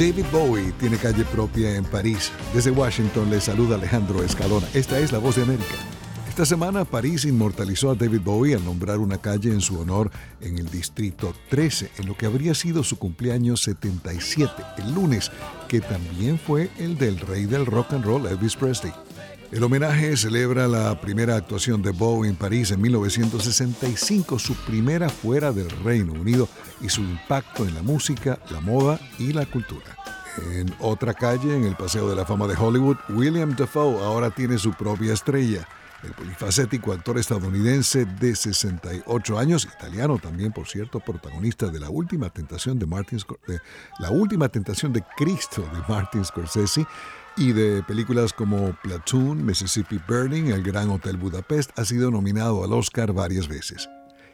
David Bowie tiene calle propia en París. Desde Washington le saluda Alejandro Escalona. Esta es La Voz de América. Esta semana París inmortalizó a David Bowie al nombrar una calle en su honor en el distrito 13, en lo que habría sido su cumpleaños 77, el lunes, que también fue el del rey del rock and roll Elvis Presley. El homenaje celebra la primera actuación de Bowie en París en 1965, su primera fuera del Reino Unido y su impacto en la música, la moda y la cultura. En otra calle, en el Paseo de la Fama de Hollywood, William Dafoe ahora tiene su propia estrella. El polifacético actor estadounidense de 68 años, italiano también, por cierto, protagonista de La Última Tentación de Martin de de Cristo de Martin Scorsese y de películas como Platoon, Mississippi Burning, El Gran Hotel Budapest, ha sido nominado al Oscar varias veces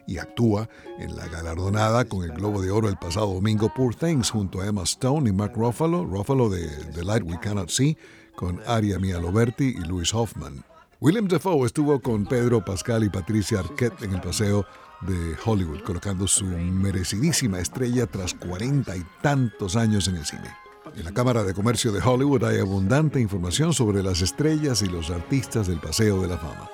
y actúa en la galardonada con el Globo de Oro el pasado domingo Poor Things junto a Emma Stone y Mark Ruffalo, Ruffalo de The Light We Cannot See, con Aria Mia Loberti y Louis Hoffman. William Defoe estuvo con Pedro Pascal y Patricia Arquette en el paseo de Hollywood, colocando su merecidísima estrella tras cuarenta y tantos años en el cine. En la Cámara de Comercio de Hollywood hay abundante información sobre las estrellas y los artistas del Paseo de la Fama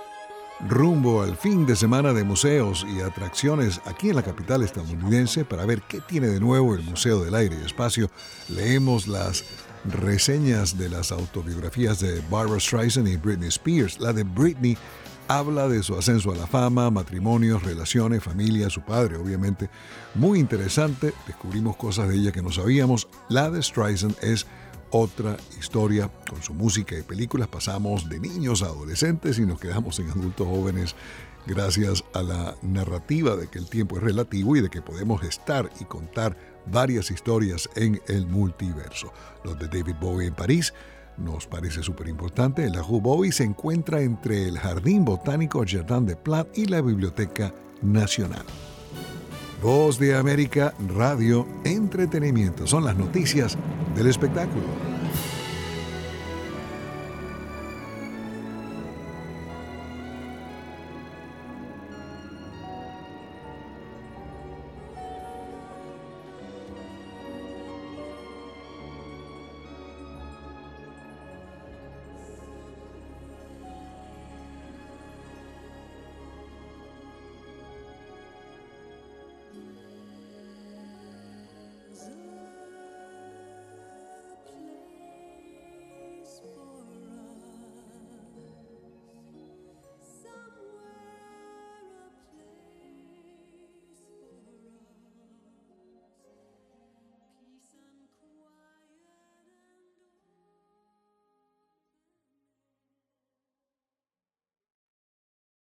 rumbo al fin de semana de museos y atracciones aquí en la capital estadounidense para ver qué tiene de nuevo el Museo del Aire y Espacio. Leemos las reseñas de las autobiografías de Barbara Streisand y Britney Spears. La de Britney habla de su ascenso a la fama, matrimonios, relaciones, familia, su padre, obviamente. Muy interesante, descubrimos cosas de ella que no sabíamos. La de Streisand es otra historia con su música y películas. Pasamos de niños a adolescentes y nos quedamos en adultos jóvenes gracias a la narrativa de que el tiempo es relativo y de que podemos estar y contar varias historias en el multiverso. Los de David Bowie en París nos parece súper importante. La Rue Bowie se encuentra entre el Jardín Botánico Jardin de Plat y la Biblioteca Nacional. Voz de América, radio, entretenimiento. Son las noticias del espectáculo.